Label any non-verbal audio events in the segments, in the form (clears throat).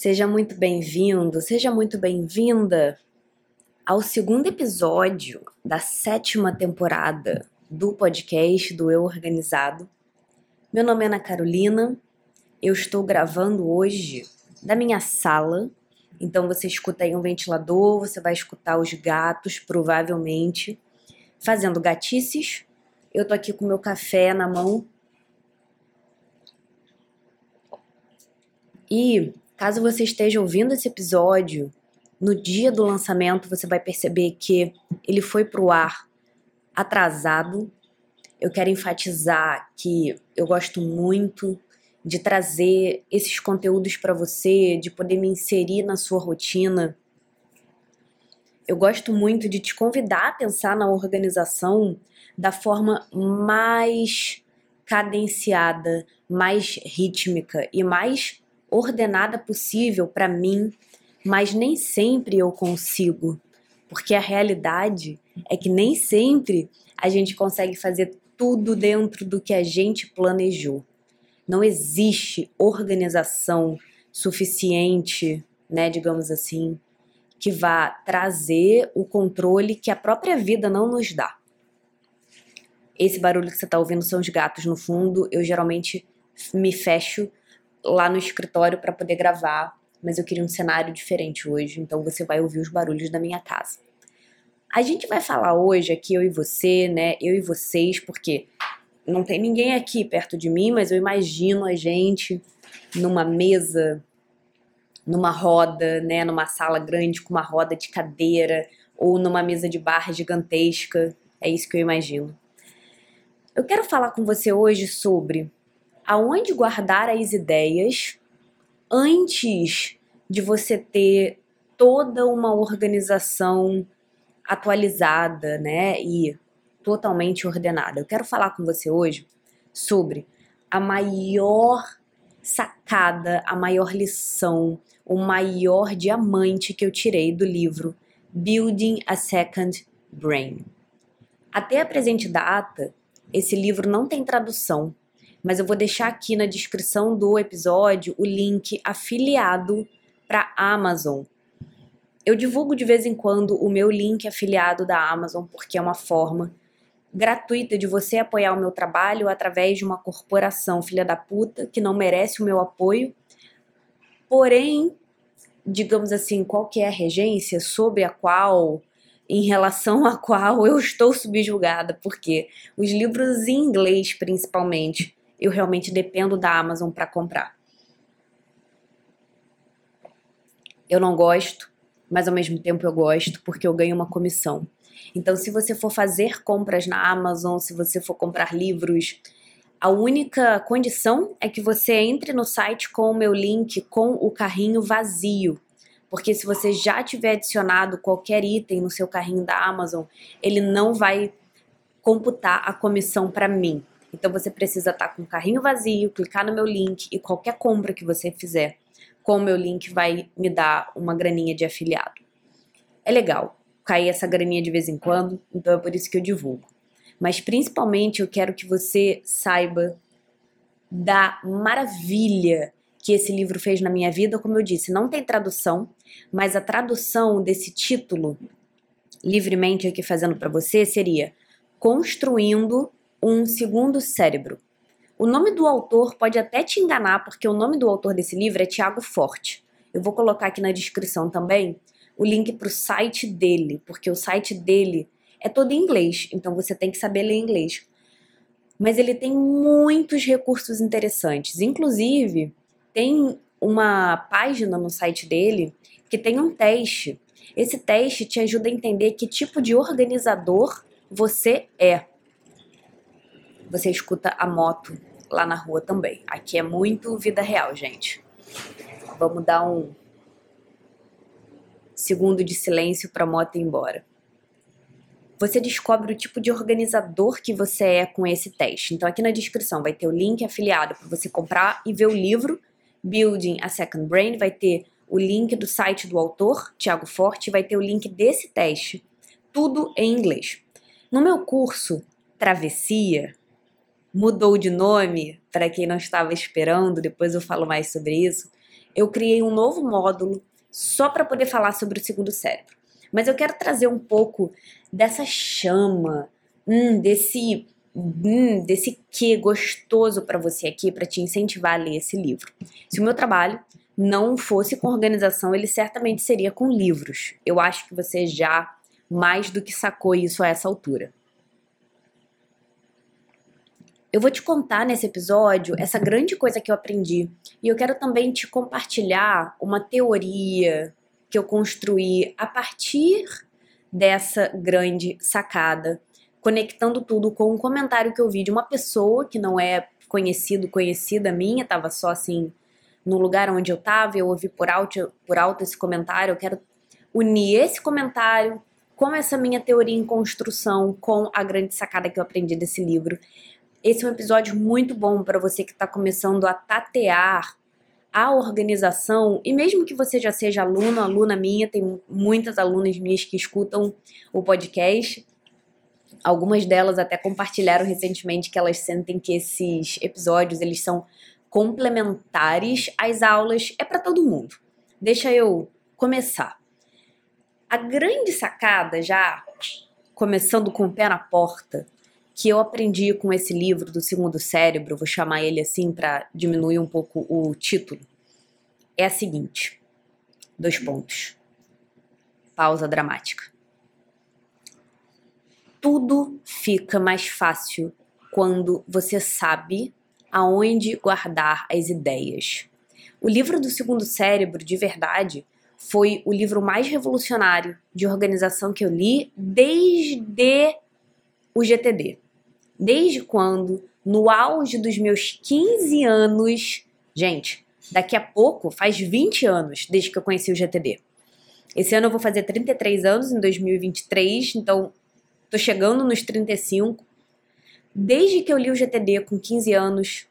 Seja muito bem-vindo, seja muito bem-vinda ao segundo episódio da sétima temporada do podcast do Eu Organizado. Meu nome é Ana Carolina, eu estou gravando hoje da minha sala, então você escuta aí um ventilador, você vai escutar os gatos, provavelmente, fazendo gatices. Eu tô aqui com meu café na mão. E caso você esteja ouvindo esse episódio no dia do lançamento, você vai perceber que ele foi pro ar atrasado. Eu quero enfatizar que eu gosto muito de trazer esses conteúdos para você, de poder me inserir na sua rotina. Eu gosto muito de te convidar a pensar na organização da forma mais cadenciada, mais rítmica e mais ordenada possível para mim, mas nem sempre eu consigo, porque a realidade é que nem sempre a gente consegue fazer tudo dentro do que a gente planejou. Não existe organização suficiente, né, digamos assim, que vá trazer o controle que a própria vida não nos dá. Esse barulho que você está ouvindo são os gatos no fundo. Eu geralmente me fecho lá no escritório para poder gravar, mas eu queria um cenário diferente hoje, então você vai ouvir os barulhos da minha casa. A gente vai falar hoje aqui, eu e você, né? Eu e vocês, porque não tem ninguém aqui perto de mim, mas eu imagino a gente numa mesa, numa roda, né, numa sala grande com uma roda de cadeira ou numa mesa de bar gigantesca. É isso que eu imagino. Eu quero falar com você hoje sobre aonde guardar as ideias antes de você ter toda uma organização atualizada, né, e totalmente ordenada. Eu quero falar com você hoje sobre a maior sacada, a maior lição, o maior diamante que eu tirei do livro Building a Second Brain. Até a presente data, esse livro não tem tradução, mas eu vou deixar aqui na descrição do episódio o link afiliado para Amazon eu divulgo de vez em quando o meu link afiliado da Amazon, porque é uma forma gratuita de você apoiar o meu trabalho através de uma corporação filha da puta que não merece o meu apoio. Porém, digamos assim, qual que é a regência sobre a qual em relação (laughs) a qual eu estou subjugada, porque os livros em inglês, principalmente, eu realmente dependo da Amazon para comprar. Eu não gosto, mas ao mesmo tempo eu gosto porque eu ganho uma comissão. Então, se você for fazer compras na Amazon, se você for comprar livros, a única condição é que você entre no site com o meu link com o carrinho vazio. Porque se você já tiver adicionado qualquer item no seu carrinho da Amazon, ele não vai computar a comissão para mim. Então você precisa estar tá com o carrinho vazio, clicar no meu link e qualquer compra que você fizer com o meu link vai me dar uma graninha de afiliado. É legal cair essa graninha de vez em quando, então é por isso que eu divulgo. Mas principalmente eu quero que você saiba da maravilha que esse livro fez na minha vida. Como eu disse, não tem tradução, mas a tradução desse título, livremente aqui fazendo para você, seria Construindo um Segundo Cérebro. O nome do autor pode até te enganar, porque o nome do autor desse livro é Tiago Forte. Eu vou colocar aqui na descrição também o link para o site dele, porque o site dele é todo em inglês, então você tem que saber ler inglês. Mas ele tem muitos recursos interessantes. Inclusive, tem uma página no site dele que tem um teste. Esse teste te ajuda a entender que tipo de organizador você é. Você escuta a moto lá na rua também. Aqui é muito vida real, gente. Vamos dar um segundo de silêncio para a moto ir embora. Você descobre o tipo de organizador que você é com esse teste. Então, aqui na descrição vai ter o link afiliado para você comprar e ver o livro Building a Second Brain. Vai ter o link do site do autor, Tiago Forte, vai ter o link desse teste. Tudo em inglês. No meu curso Travessia, mudou de nome, para quem não estava esperando, depois eu falo mais sobre isso. eu criei um novo módulo só para poder falar sobre o segundo cérebro. Mas eu quero trazer um pouco dessa chama, hum, desse hum, desse que gostoso para você aqui para te incentivar a ler esse livro. Se o meu trabalho não fosse com organização, ele certamente seria com livros. Eu acho que você já mais do que sacou isso a essa altura. Eu vou te contar nesse episódio essa grande coisa que eu aprendi. E eu quero também te compartilhar uma teoria que eu construí a partir dessa grande sacada, conectando tudo com um comentário que eu vi de uma pessoa que não é conhecido, conhecida minha, tava só assim no lugar onde eu tava, eu ouvi por alto, por alto esse comentário, eu quero unir esse comentário com essa minha teoria em construção, com a grande sacada que eu aprendi desse livro esse é um episódio muito bom para você que está começando a tatear a organização e mesmo que você já seja aluno, aluna minha, tem muitas alunas minhas que escutam o podcast. Algumas delas até compartilharam recentemente que elas sentem que esses episódios eles são complementares às aulas, é para todo mundo. Deixa eu começar. A grande sacada já começando com o pé na porta que eu aprendi com esse livro do Segundo Cérebro, vou chamar ele assim para diminuir um pouco o título, é a seguinte: dois pontos. Pausa dramática. Tudo fica mais fácil quando você sabe aonde guardar as ideias. O livro do Segundo Cérebro, de verdade, foi o livro mais revolucionário de organização que eu li desde o GTD. Desde quando, no auge dos meus 15 anos, gente, daqui a pouco faz 20 anos desde que eu conheci o GTD. Esse ano eu vou fazer 33 anos, em 2023, então tô chegando nos 35. Desde que eu li o GTD com 15 anos,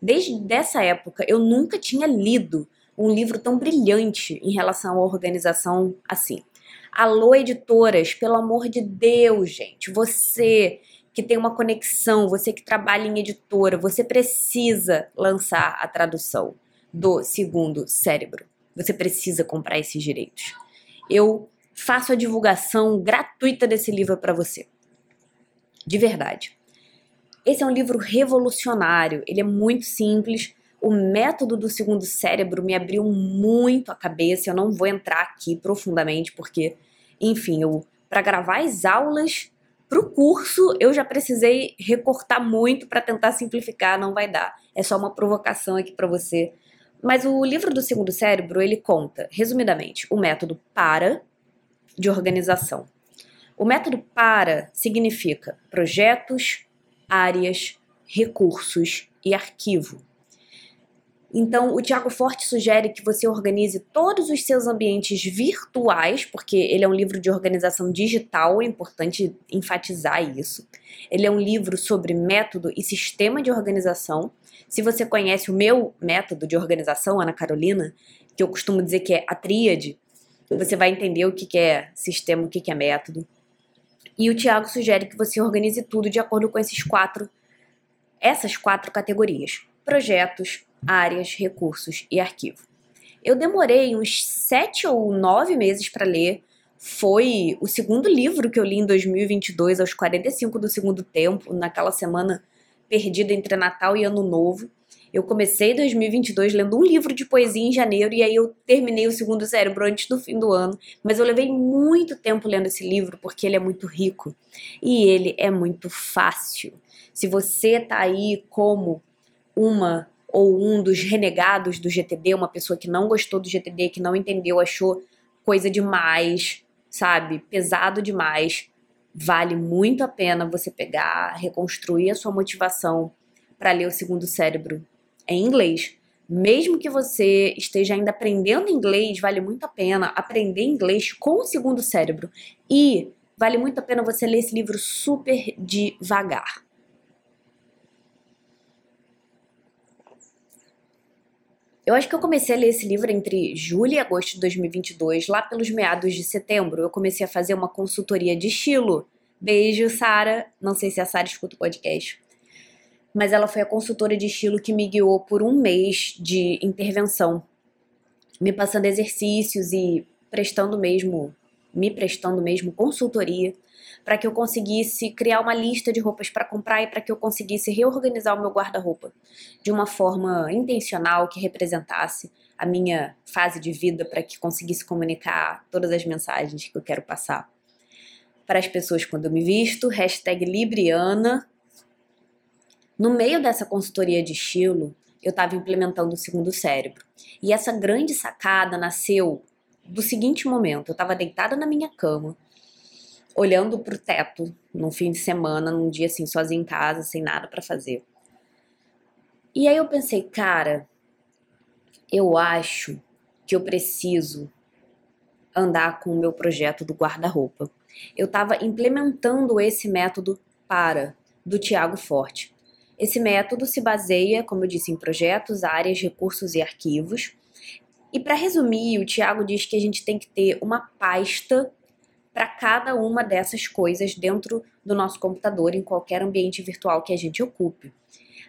desde dessa época, eu nunca tinha lido um livro tão brilhante em relação à organização assim. Alô, editoras, pelo amor de Deus, gente, você que tem uma conexão, você que trabalha em editora, você precisa lançar a tradução do segundo cérebro. Você precisa comprar esses direitos. Eu faço a divulgação gratuita desse livro para você. De verdade. Esse é um livro revolucionário, ele é muito simples. O método do segundo cérebro me abriu muito a cabeça. Eu não vou entrar aqui profundamente porque, enfim, eu para gravar as aulas para o curso, eu já precisei recortar muito para tentar simplificar, não vai dar. É só uma provocação aqui para você. Mas o livro do segundo cérebro, ele conta, resumidamente, o método para de organização. O método para significa projetos, áreas, recursos e arquivo. Então, o Tiago Forte sugere que você organize todos os seus ambientes virtuais, porque ele é um livro de organização digital, é importante enfatizar isso. Ele é um livro sobre método e sistema de organização. Se você conhece o meu método de organização, Ana Carolina, que eu costumo dizer que é a tríade, você vai entender o que é sistema, o que é método. E o Tiago sugere que você organize tudo de acordo com esses quatro, essas quatro categorias: projetos, áreas, recursos e arquivo. Eu demorei uns sete ou nove meses para ler. Foi o segundo livro que eu li em 2022, aos 45 do segundo tempo, naquela semana perdida entre Natal e Ano Novo. Eu comecei 2022 lendo um livro de poesia em janeiro e aí eu terminei o segundo cérebro antes do fim do ano. Mas eu levei muito tempo lendo esse livro porque ele é muito rico e ele é muito fácil. Se você tá aí como uma ou um dos renegados do GTD, uma pessoa que não gostou do GTD, que não entendeu, achou coisa demais, sabe? Pesado demais. Vale muito a pena você pegar, reconstruir a sua motivação para ler o segundo cérebro em inglês. Mesmo que você esteja ainda aprendendo inglês, vale muito a pena aprender inglês com o segundo cérebro. E vale muito a pena você ler esse livro super devagar. Eu acho que eu comecei a ler esse livro entre julho e agosto de 2022, lá pelos meados de setembro. Eu comecei a fazer uma consultoria de estilo. Beijo, Sara. Não sei se a Sara escuta o podcast. Mas ela foi a consultora de estilo que me guiou por um mês de intervenção me passando exercícios e prestando mesmo, me prestando mesmo consultoria para que eu conseguisse criar uma lista de roupas para comprar e para que eu conseguisse reorganizar o meu guarda-roupa de uma forma intencional que representasse a minha fase de vida para que conseguisse comunicar todas as mensagens que eu quero passar para as pessoas quando eu me visto, hashtag Libriana. No meio dessa consultoria de estilo, eu estava implementando o segundo cérebro. E essa grande sacada nasceu do seguinte momento: eu estava deitada na minha cama, olhando para o teto, num fim de semana, num dia assim, sozinha em casa, sem nada para fazer. E aí eu pensei, cara, eu acho que eu preciso andar com o meu projeto do guarda-roupa. Eu estava implementando esse método para do Tiago Forte. Esse método se baseia, como eu disse, em projetos, áreas, recursos e arquivos. E para resumir, o Tiago diz que a gente tem que ter uma pasta para cada uma dessas coisas dentro do nosso computador, em qualquer ambiente virtual que a gente ocupe.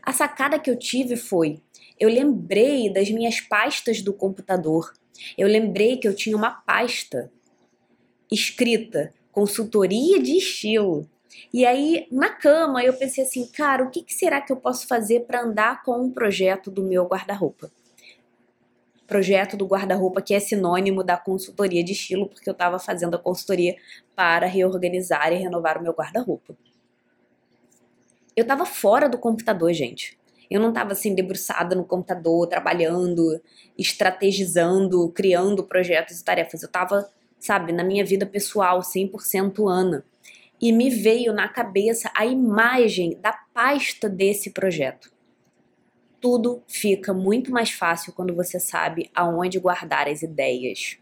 A sacada que eu tive foi: eu lembrei das minhas pastas do computador. Eu lembrei que eu tinha uma pasta escrita consultoria de estilo. E aí, na cama, eu pensei assim, cara, o que, será que eu posso fazer para andar com um projeto do meu guarda-roupa? Projeto do guarda-roupa que é sinônimo da consultoria de estilo, porque eu estava fazendo a consultoria para reorganizar e renovar o meu guarda-roupa. Eu estava fora do computador, gente. Eu não estava assim debruçada no computador, trabalhando, estrategizando, criando projetos e tarefas. Eu estava, sabe, na minha vida pessoal, 100% Ana. E me veio na cabeça a imagem da pasta desse projeto tudo fica muito mais fácil quando você sabe aonde guardar as ideias.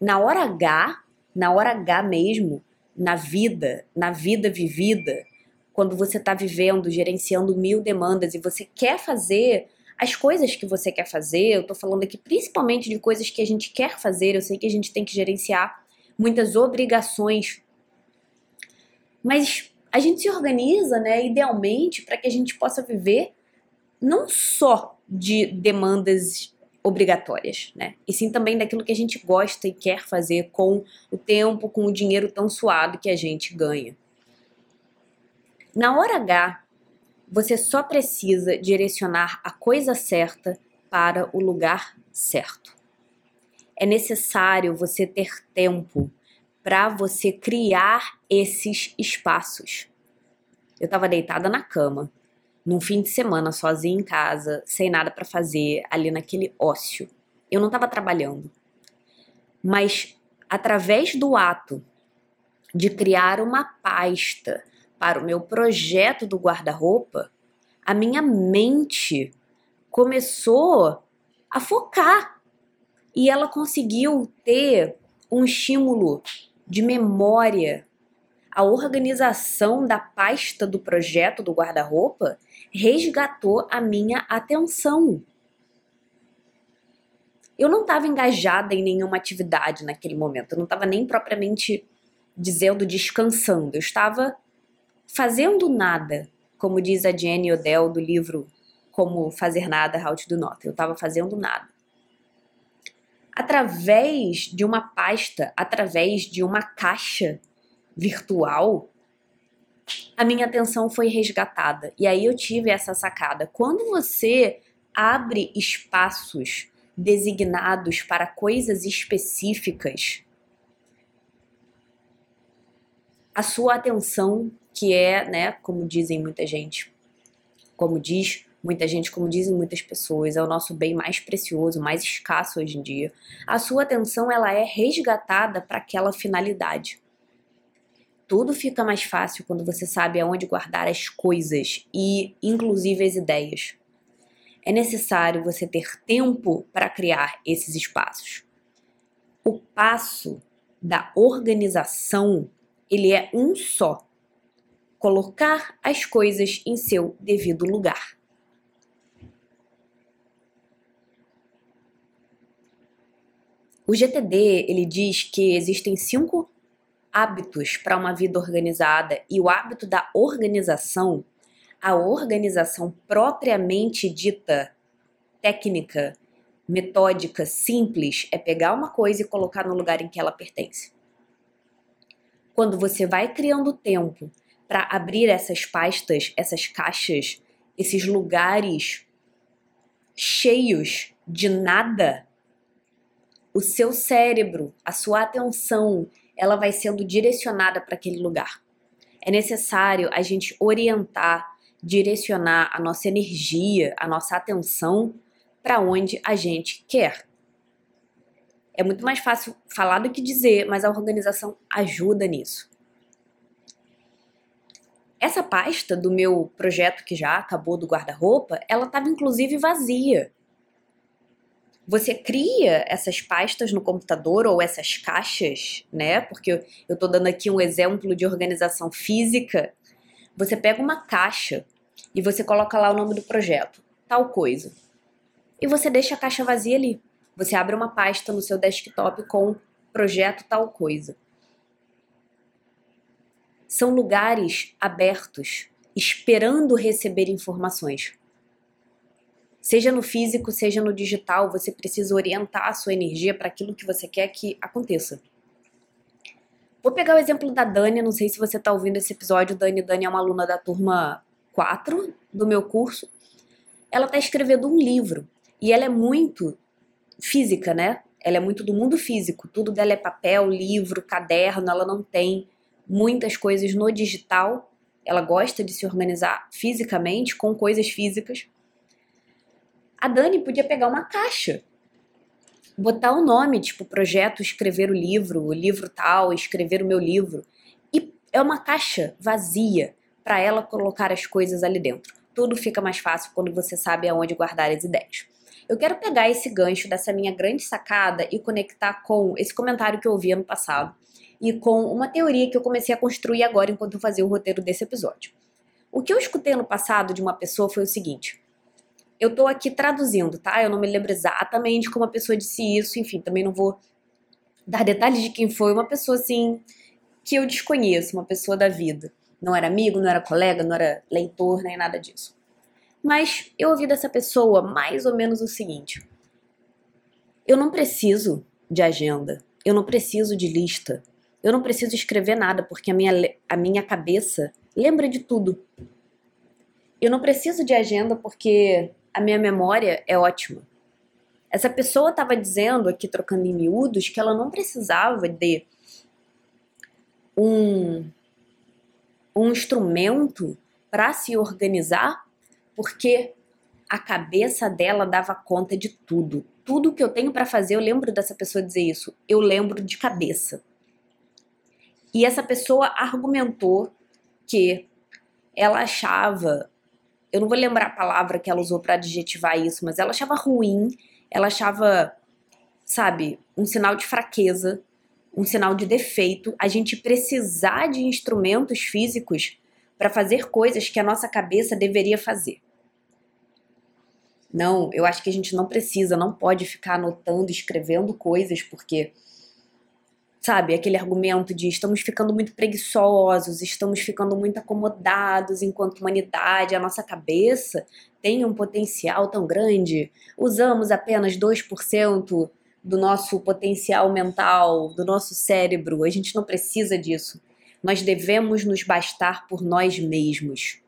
Na hora H, na hora H mesmo, na vida, na vida vivida, quando você está vivendo, gerenciando mil demandas e você quer fazer as coisas que você quer fazer, eu estou falando aqui principalmente de coisas que a gente quer fazer, eu sei que a gente tem que gerenciar muitas obrigações, mas a gente se organiza, né, idealmente, para que a gente possa viver não só de demandas obrigatórias, né? E sim também daquilo que a gente gosta e quer fazer com o tempo, com o dinheiro tão suado que a gente ganha. Na hora H, você só precisa direcionar a coisa certa para o lugar certo. É necessário você ter tempo para você criar esses espaços. Eu estava deitada na cama, num fim de semana sozinha em casa, sem nada para fazer, ali naquele ócio. Eu não estava trabalhando. Mas através do ato de criar uma pasta para o meu projeto do guarda-roupa, a minha mente começou a focar e ela conseguiu ter um estímulo de memória a organização da pasta do projeto do guarda-roupa resgatou a minha atenção. Eu não estava engajada em nenhuma atividade naquele momento, eu não estava nem propriamente dizendo descansando, eu estava fazendo nada, como diz a Jenny Odell do livro Como Fazer Nada, How to Do Not. Eu estava fazendo nada. Através de uma pasta, através de uma caixa virtual, a minha atenção foi resgatada. E aí eu tive essa sacada. Quando você abre espaços designados para coisas específicas, a sua atenção, que é, né, como dizem muita gente, como diz muita gente, como dizem muitas pessoas, é o nosso bem mais precioso, mais escasso hoje em dia. A sua atenção ela é resgatada para aquela finalidade. Tudo fica mais fácil quando você sabe aonde guardar as coisas e, inclusive, as ideias. É necessário você ter tempo para criar esses espaços. O passo da organização, ele é um só. Colocar as coisas em seu devido lugar. O GTD ele diz que existem cinco hábitos para uma vida organizada e o hábito da organização, a organização propriamente dita técnica, metódica, simples, é pegar uma coisa e colocar no lugar em que ela pertence. Quando você vai criando tempo para abrir essas pastas, essas caixas, esses lugares cheios de nada, o seu cérebro, a sua atenção, ela vai sendo direcionada para aquele lugar. É necessário a gente orientar, direcionar a nossa energia, a nossa atenção para onde a gente quer. É muito mais fácil falar do que dizer, mas a organização ajuda nisso. Essa pasta do meu projeto que já acabou do guarda-roupa, ela estava inclusive vazia. Você cria essas pastas no computador ou essas caixas, né? Porque eu estou dando aqui um exemplo de organização física. Você pega uma caixa e você coloca lá o nome do projeto, tal coisa. E você deixa a caixa vazia ali. Você abre uma pasta no seu desktop com projeto tal coisa são lugares abertos, esperando receber informações. Seja no físico, seja no digital, você precisa orientar a sua energia para aquilo que você quer que aconteça. Vou pegar o exemplo da Dani, não sei se você está ouvindo esse episódio. Dani, Dani é uma aluna da turma 4 do meu curso. Ela está escrevendo um livro e ela é muito física, né? Ela é muito do mundo físico. Tudo dela é papel, livro, caderno. Ela não tem muitas coisas no digital. Ela gosta de se organizar fisicamente, com coisas físicas. A Dani podia pegar uma caixa, botar o nome, tipo, projeto escrever o livro, o livro tal, escrever o meu livro. E é uma caixa vazia para ela colocar as coisas ali dentro. Tudo fica mais fácil quando você sabe aonde guardar as ideias. Eu quero pegar esse gancho dessa minha grande sacada e conectar com esse comentário que eu ouvi ano passado e com uma teoria que eu comecei a construir agora enquanto eu fazia o roteiro desse episódio. O que eu escutei no passado de uma pessoa foi o seguinte: eu tô aqui traduzindo, tá? Eu não me lembro exatamente como a pessoa disse isso, enfim, também não vou dar detalhes de quem foi, uma pessoa assim que eu desconheço, uma pessoa da vida. Não era amigo, não era colega, não era leitor, nem nada disso. Mas eu ouvi dessa pessoa mais ou menos o seguinte: eu não preciso de agenda, eu não preciso de lista, eu não preciso escrever nada, porque a minha, a minha cabeça lembra de tudo. Eu não preciso de agenda porque a minha memória é ótima. Essa pessoa estava dizendo aqui, trocando em miúdos, que ela não precisava de um, um instrumento para se organizar, porque a cabeça dela dava conta de tudo. Tudo que eu tenho para fazer, eu lembro dessa pessoa dizer isso, eu lembro de cabeça. E essa pessoa argumentou que ela achava, eu não vou lembrar a palavra que ela usou para adjetivar isso, mas ela achava ruim, ela achava, sabe, um sinal de fraqueza, um sinal de defeito, a gente precisar de instrumentos físicos para fazer coisas que a nossa cabeça deveria fazer. Não, eu acho que a gente não precisa, não pode ficar anotando, escrevendo coisas, porque sabe, aquele argumento de estamos ficando muito preguiçosos, estamos ficando muito acomodados enquanto humanidade, a nossa cabeça tem um potencial tão grande, usamos apenas 2% do nosso potencial mental, do nosso cérebro, a gente não precisa disso. Nós devemos nos bastar por nós mesmos.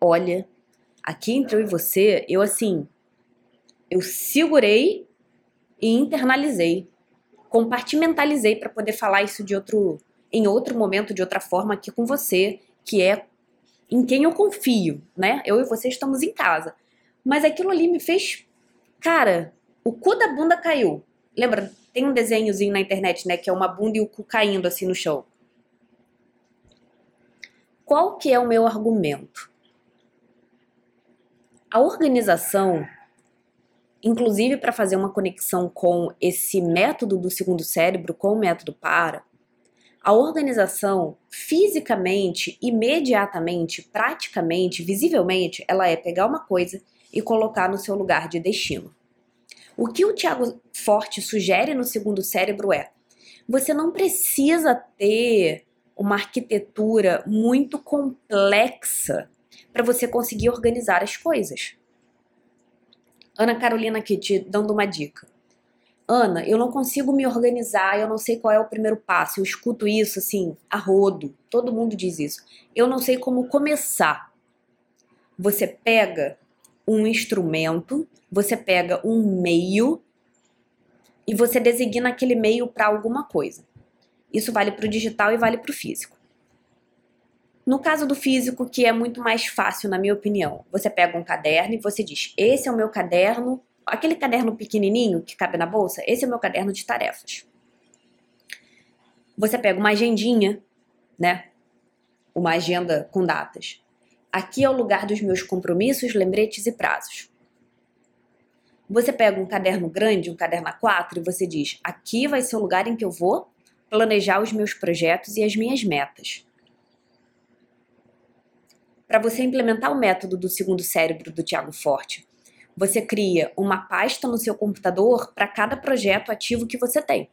Olha, aqui entre eu e você, eu assim, eu segurei e internalizei compartimentalizei para poder falar isso de outro em outro momento, de outra forma aqui com você, que é em quem eu confio, né? Eu e você estamos em casa. Mas aquilo ali me fez, cara, o cu da bunda caiu. Lembra? Tem um desenhozinho na internet, né, que é uma bunda e o cu caindo assim no chão. Qual que é o meu argumento? A organização inclusive para fazer uma conexão com esse método do segundo cérebro, com o método para, a organização fisicamente, imediatamente, praticamente, visivelmente, ela é pegar uma coisa e colocar no seu lugar de destino. O que o Tiago Forte sugere no segundo cérebro é: você não precisa ter uma arquitetura muito complexa para você conseguir organizar as coisas. Ana Carolina aqui te dando uma dica. Ana, eu não consigo me organizar, eu não sei qual é o primeiro passo. Eu escuto isso assim, a rodo. Todo mundo diz isso. Eu não sei como começar. Você pega um instrumento, você pega um meio e você designa aquele meio para alguma coisa. Isso vale para o digital e vale para o físico. No caso do físico, que é muito mais fácil, na minha opinião, você pega um caderno e você diz: Esse é o meu caderno, aquele caderno pequenininho que cabe na bolsa, esse é o meu caderno de tarefas. Você pega uma agendinha, né? Uma agenda com datas. Aqui é o lugar dos meus compromissos, lembretes e prazos. Você pega um caderno grande, um caderno A4, e você diz: aqui vai ser o lugar em que eu vou planejar os meus projetos e as minhas metas. Para você implementar o método do segundo cérebro do Tiago Forte, você cria uma pasta no seu computador para cada projeto ativo que você tem.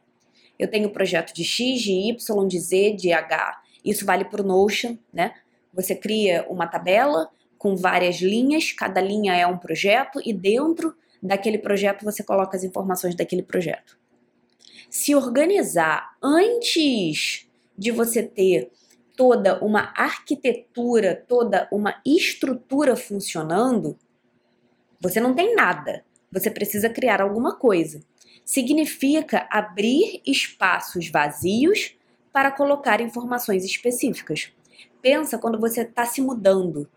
Eu tenho projeto de X, de Y, de Z, de H. Isso vale para o Notion, né? Você cria uma tabela com várias linhas, cada linha é um projeto e dentro daquele projeto você coloca as informações daquele projeto. Se organizar antes de você ter toda uma arquitetura, toda uma estrutura funcionando, você não tem nada. Você precisa criar alguma coisa. Significa abrir espaços vazios para colocar informações específicas. Pensa quando você está se mudando.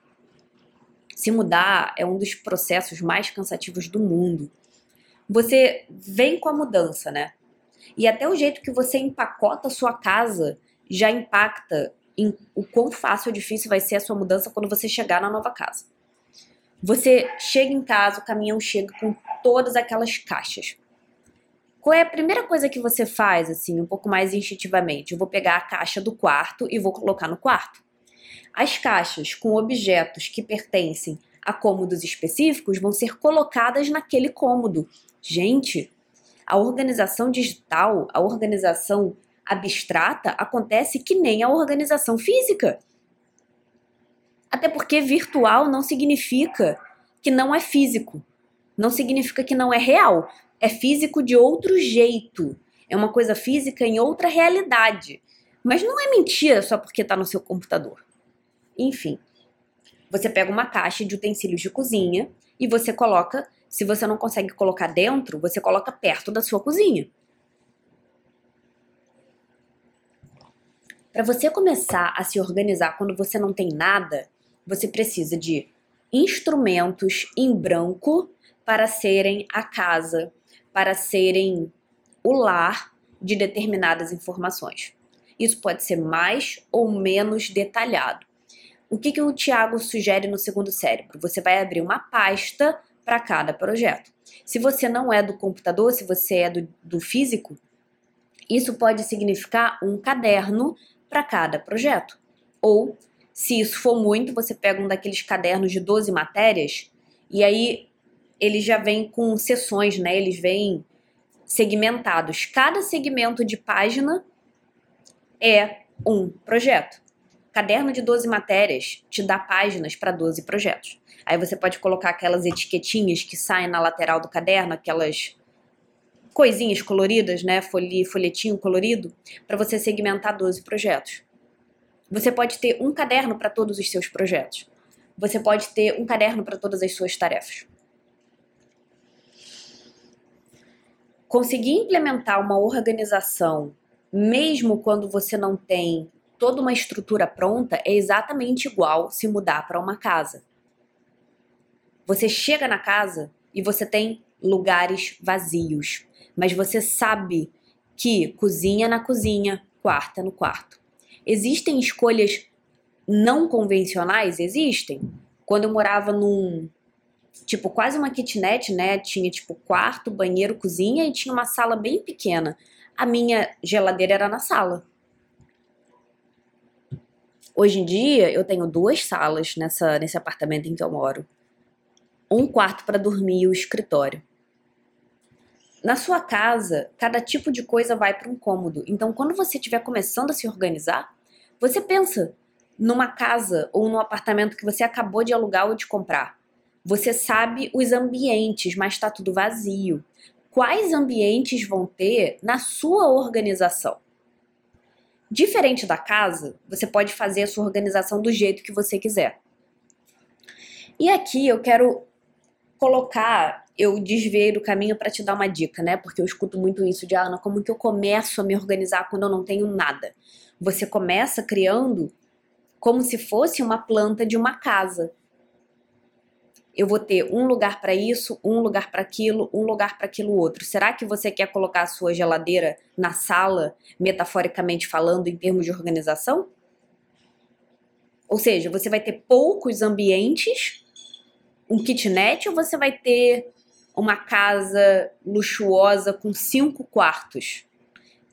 Se mudar é um dos processos mais cansativos do mundo. Você vem com a mudança, né? E até o jeito que você empacota a sua casa já impacta em o quão fácil ou difícil vai ser a sua mudança quando você chegar na nova casa. Você chega em casa, o caminhão chega com todas aquelas caixas. Qual é a primeira coisa que você faz, assim, um pouco mais instintivamente? Eu vou pegar a caixa do quarto e vou colocar no quarto. As caixas com objetos que pertencem a cômodos específicos vão ser colocadas naquele cômodo. Gente, a organização digital, a organização abstrata acontece que nem a organização física. Até porque virtual não significa que não é físico. Não significa que não é real. É físico de outro jeito. É uma coisa física em outra realidade. Mas não é mentira só porque está no seu computador. Enfim, você pega uma caixa de utensílios de cozinha e você coloca. Se você não consegue colocar dentro, você coloca perto da sua cozinha. Para você começar a se organizar quando você não tem nada, você precisa de instrumentos em branco para serem a casa, para serem o lar de determinadas informações. Isso pode ser mais ou menos detalhado. O que, que o Tiago sugere no segundo cérebro? Você vai abrir uma pasta para cada projeto. Se você não é do computador, se você é do, do físico, isso pode significar um caderno para cada projeto. Ou, se isso for muito, você pega um daqueles cadernos de 12 matérias e aí eles já vêm com sessões, né? Eles vêm segmentados. Cada segmento de página é um projeto. Caderno de 12 matérias te dá páginas para 12 projetos. Aí você pode colocar aquelas etiquetinhas que saem na lateral do caderno, aquelas coisinhas coloridas, né? folhetinho colorido, para você segmentar 12 projetos. Você pode ter um caderno para todos os seus projetos. Você pode ter um caderno para todas as suas tarefas. Conseguir implementar uma organização, mesmo quando você não tem toda uma estrutura pronta, é exatamente igual se mudar para uma casa. Você chega na casa e você tem lugares vazios mas você sabe que cozinha na cozinha, quarto é no quarto. Existem escolhas não convencionais? Existem. Quando eu morava num tipo quase uma kitnet, né? Tinha tipo quarto, banheiro, cozinha e tinha uma sala bem pequena. A minha geladeira era na sala. Hoje em dia eu tenho duas salas nessa nesse apartamento em que eu moro. Um quarto para dormir e o escritório. Na sua casa, cada tipo de coisa vai para um cômodo. Então, quando você estiver começando a se organizar, você pensa numa casa ou num apartamento que você acabou de alugar ou de comprar. Você sabe os ambientes, mas está tudo vazio. Quais ambientes vão ter na sua organização? Diferente da casa, você pode fazer a sua organização do jeito que você quiser. E aqui eu quero colocar, eu desviei do caminho para te dar uma dica, né? Porque eu escuto muito isso de Ana, como que eu começo a me organizar quando eu não tenho nada? Você começa criando como se fosse uma planta de uma casa. Eu vou ter um lugar para isso, um lugar para aquilo, um lugar para aquilo outro. Será que você quer colocar a sua geladeira na sala, metaforicamente falando, em termos de organização? Ou seja, você vai ter poucos ambientes, um kitnet, ou você vai ter uma casa luxuosa com cinco quartos?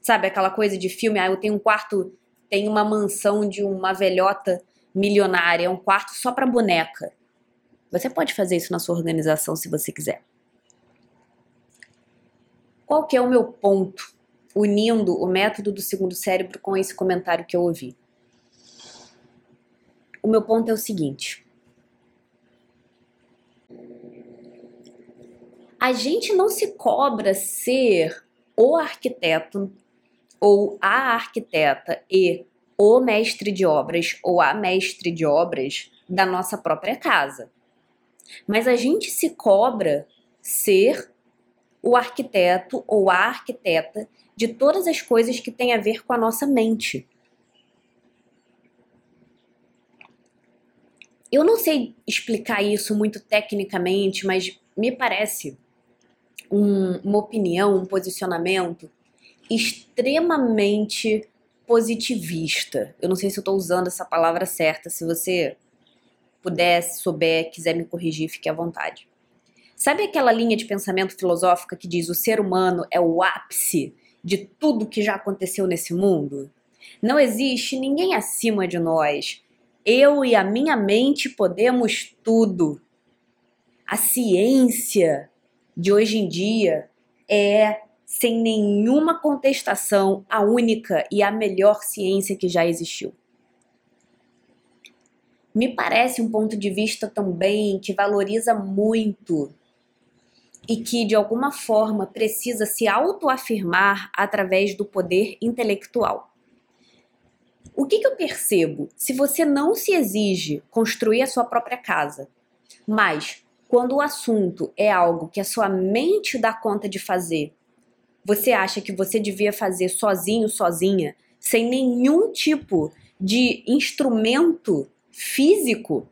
Sabe aquela coisa de filme? Ah, eu tenho um quarto tem uma mansão de uma velhota milionária, um quarto só para boneca. Você pode fazer isso na sua organização se você quiser. Qual que é o meu ponto unindo o método do segundo cérebro com esse comentário que eu ouvi? O meu ponto é o seguinte: a gente não se cobra ser o arquiteto ou a arquiteta e o mestre de obras ou a mestre de obras da nossa própria casa. Mas a gente se cobra ser o arquiteto ou a arquiteta de todas as coisas que têm a ver com a nossa mente. Eu não sei explicar isso muito tecnicamente, mas me parece um, uma opinião, um posicionamento extremamente positivista. Eu não sei se eu estou usando essa palavra certa. Se você puder, souber, quiser me corrigir, fique à vontade. Sabe aquela linha de pensamento filosófica que diz o ser humano é o ápice de tudo que já aconteceu nesse mundo? Não existe ninguém acima de nós. Eu e a minha mente podemos tudo. A ciência de hoje em dia é sem nenhuma contestação, a única e a melhor ciência que já existiu. Me parece um ponto de vista também que valoriza muito e que de alguma forma precisa se autoafirmar através do poder intelectual. O que, que eu percebo? Se você não se exige construir a sua própria casa, mas quando o assunto é algo que a sua mente dá conta de fazer você acha que você devia fazer sozinho, sozinha, sem nenhum tipo de instrumento físico?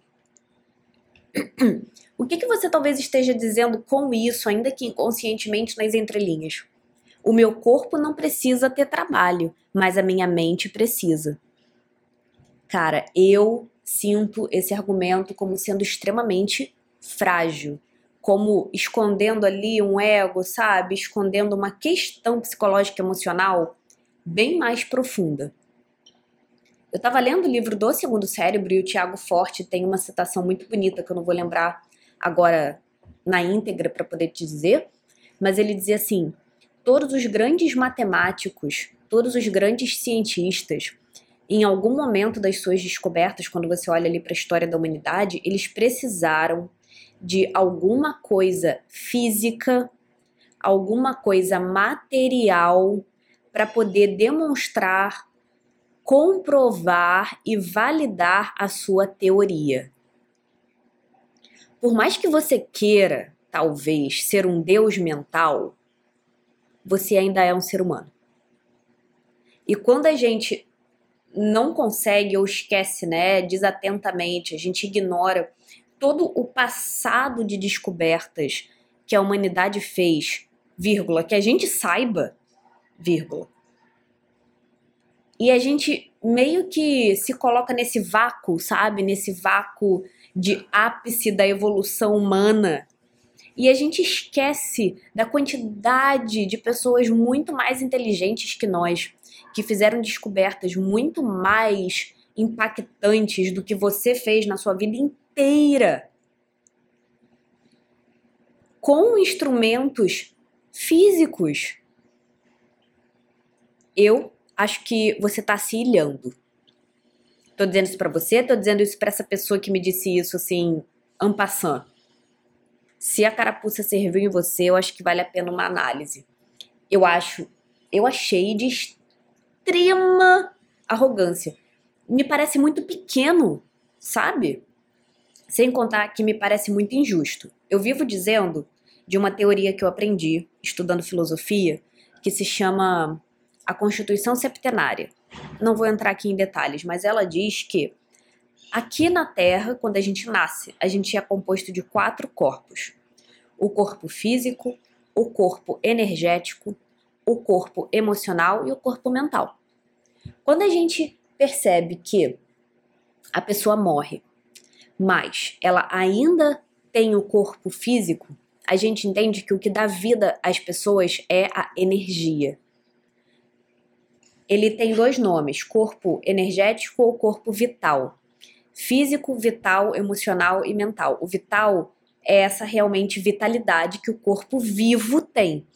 O que, que você talvez esteja dizendo com isso, ainda que inconscientemente nas entrelinhas? O meu corpo não precisa ter trabalho, mas a minha mente precisa. Cara, eu sinto esse argumento como sendo extremamente frágil como escondendo ali um ego, sabe? Escondendo uma questão psicológica emocional bem mais profunda. Eu estava lendo o livro do Segundo Cérebro e o Tiago Forte tem uma citação muito bonita que eu não vou lembrar agora na íntegra para poder te dizer, mas ele dizia assim: todos os grandes matemáticos, todos os grandes cientistas, em algum momento das suas descobertas, quando você olha ali para a história da humanidade, eles precisaram de alguma coisa física, alguma coisa material para poder demonstrar, comprovar e validar a sua teoria. Por mais que você queira, talvez, ser um deus mental, você ainda é um ser humano. E quando a gente não consegue ou esquece, né, desatentamente, a gente ignora todo o passado de descobertas que a humanidade fez, vírgula, que a gente saiba, vírgula. E a gente meio que se coloca nesse vácuo, sabe? Nesse vácuo de ápice da evolução humana. E a gente esquece da quantidade de pessoas muito mais inteligentes que nós, que fizeram descobertas muito mais impactantes do que você fez na sua vida inteira inteira com instrumentos físicos. Eu acho que você está se ilhando. Tô dizendo isso para você, tô dizendo isso para essa pessoa que me disse isso assim, en passant. Se a carapuça serviu em você, eu acho que vale a pena uma análise. Eu acho, eu achei de extrema arrogância. Me parece muito pequeno, sabe? Sem contar que me parece muito injusto. Eu vivo dizendo de uma teoria que eu aprendi estudando filosofia, que se chama a Constituição Septenária. Não vou entrar aqui em detalhes, mas ela diz que aqui na Terra, quando a gente nasce, a gente é composto de quatro corpos: o corpo físico, o corpo energético, o corpo emocional e o corpo mental. Quando a gente percebe que a pessoa morre, mas ela ainda tem o corpo físico, a gente entende que o que dá vida às pessoas é a energia. Ele tem dois nomes: corpo energético ou corpo vital. Físico, vital, emocional e mental. O vital é essa realmente vitalidade que o corpo vivo tem.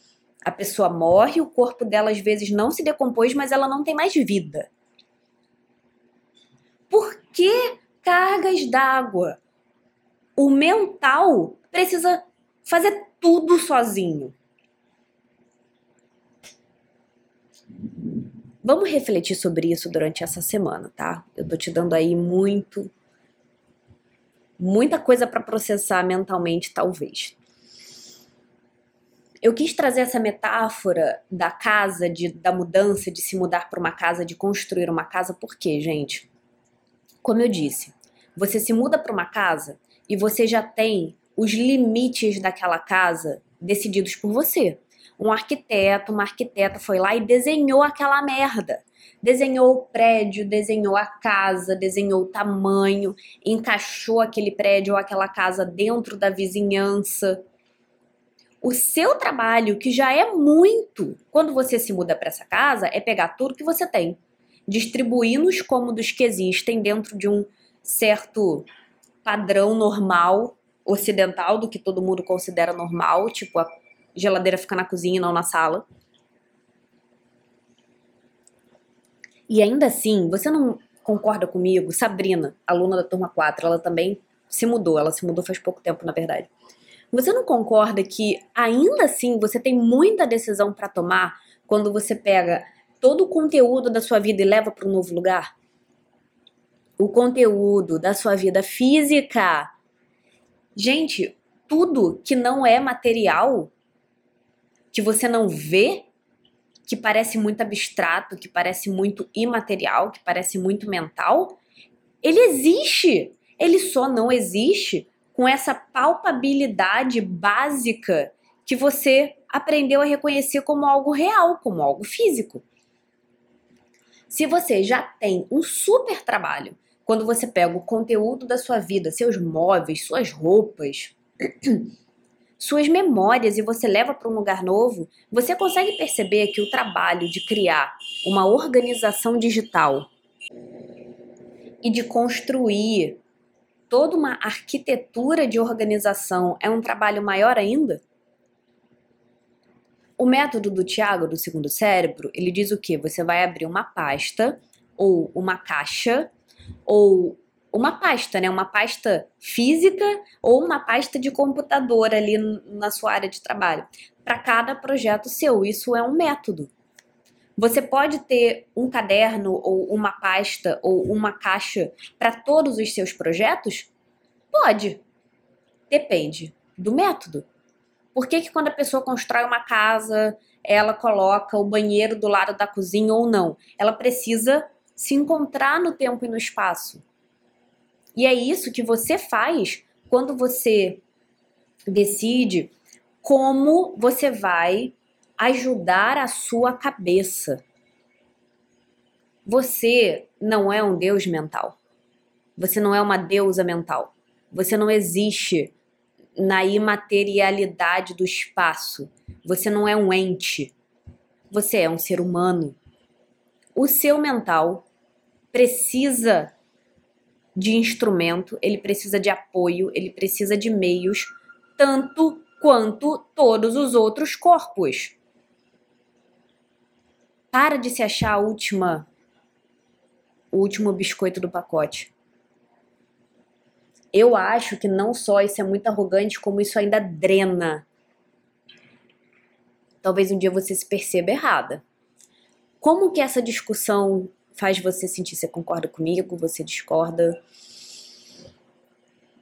A pessoa morre, o corpo dela às vezes não se decompôs, mas ela não tem mais vida. Por que cargas d'água? O mental precisa fazer tudo sozinho. Vamos refletir sobre isso durante essa semana, tá? Eu tô te dando aí muito muita coisa para processar mentalmente, talvez. Eu quis trazer essa metáfora da casa, de, da mudança, de se mudar para uma casa, de construir uma casa, porque, gente, como eu disse, você se muda para uma casa e você já tem os limites daquela casa decididos por você. Um arquiteto, uma arquiteta foi lá e desenhou aquela merda. Desenhou o prédio, desenhou a casa, desenhou o tamanho, encaixou aquele prédio ou aquela casa dentro da vizinhança. O seu trabalho, que já é muito, quando você se muda para essa casa, é pegar tudo que você tem, distribuir nos cômodos que existem dentro de um certo padrão normal ocidental do que todo mundo considera normal, tipo a geladeira fica na cozinha não na sala. E ainda assim, você não concorda comigo? Sabrina, aluna da turma 4, ela também se mudou, ela se mudou faz pouco tempo, na verdade. Você não concorda que ainda assim você tem muita decisão para tomar quando você pega todo o conteúdo da sua vida e leva para um novo lugar? O conteúdo da sua vida física, Gente, tudo que não é material, que você não vê, que parece muito abstrato, que parece muito imaterial, que parece muito mental, ele existe. Ele só não existe com essa palpabilidade básica que você aprendeu a reconhecer como algo real, como algo físico. Se você já tem um super trabalho quando você pega o conteúdo da sua vida, seus móveis, suas roupas, (clears throat) suas memórias e você leva para um lugar novo, você consegue perceber que o trabalho de criar uma organização digital e de construir toda uma arquitetura de organização é um trabalho maior ainda? O método do Tiago, do segundo cérebro, ele diz o que? Você vai abrir uma pasta ou uma caixa ou uma pasta, né? Uma pasta física ou uma pasta de computador ali na sua área de trabalho. Para cada projeto seu, isso é um método. Você pode ter um caderno ou uma pasta ou uma caixa para todos os seus projetos? Pode. Depende do método. Por que, que quando a pessoa constrói uma casa, ela coloca o banheiro do lado da cozinha ou não? Ela precisa se encontrar no tempo e no espaço. E é isso que você faz quando você decide como você vai ajudar a sua cabeça. Você não é um deus mental. Você não é uma deusa mental. Você não existe na imaterialidade do espaço. Você não é um ente. Você é um ser humano o seu mental precisa de instrumento, ele precisa de apoio, ele precisa de meios, tanto quanto todos os outros corpos. Para de se achar a última, o último biscoito do pacote. Eu acho que não só isso é muito arrogante, como isso ainda drena. Talvez um dia você se perceba errada. Como que essa discussão faz você sentir? Você concorda comigo? Você discorda?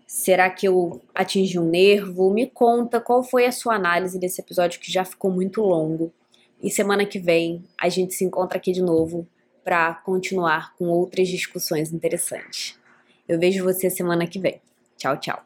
Será que eu atingi um nervo? Me conta qual foi a sua análise desse episódio que já ficou muito longo. E semana que vem a gente se encontra aqui de novo para continuar com outras discussões interessantes. Eu vejo você semana que vem. Tchau, tchau.